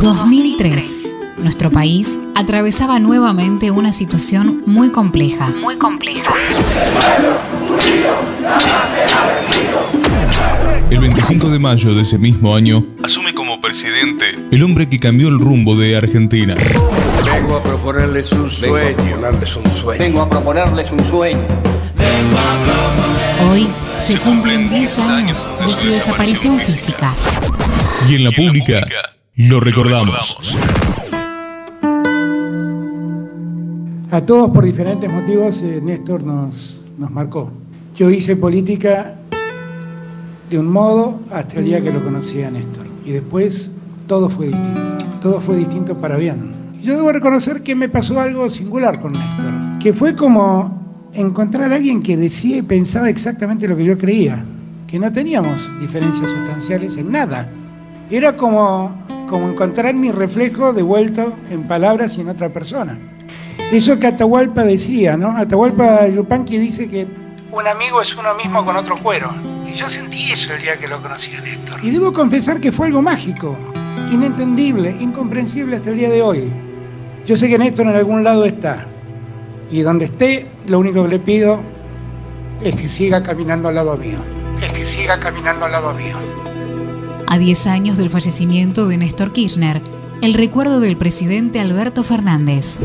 2003. Nuestro país atravesaba nuevamente una situación muy compleja. Muy compleja. El 25 de mayo de ese mismo año, asume como presidente el hombre que cambió el rumbo de Argentina. Vengo a proponerles un sueño. Vengo a proponerles un sueño. Hoy se cumplen 10 años de su desaparición física. Y en la pública lo recordamos. A todos por diferentes motivos eh, Néstor nos, nos marcó. Yo hice política de un modo hasta el día que lo conocí a Néstor. Y después todo fue distinto. Todo fue distinto para bien. Yo debo reconocer que me pasó algo singular con Néstor. Que fue como encontrar a alguien que decía y pensaba exactamente lo que yo creía. Que no teníamos diferencias sustanciales en nada. Era como, como encontrar mi reflejo devuelto en palabras y en otra persona. Eso que Atahualpa decía, ¿no? Atahualpa Yupanqui dice que un amigo es uno mismo con otro cuero. Y yo sentí eso el día que lo conocí a Néstor. Y debo confesar que fue algo mágico, inentendible, incomprensible hasta el día de hoy. Yo sé que Néstor en algún lado está. Y donde esté, lo único que le pido es que siga caminando al lado mío. Es que siga caminando al lado mío. A 10 años del fallecimiento de Néstor Kirchner, el recuerdo del presidente Alberto Fernández.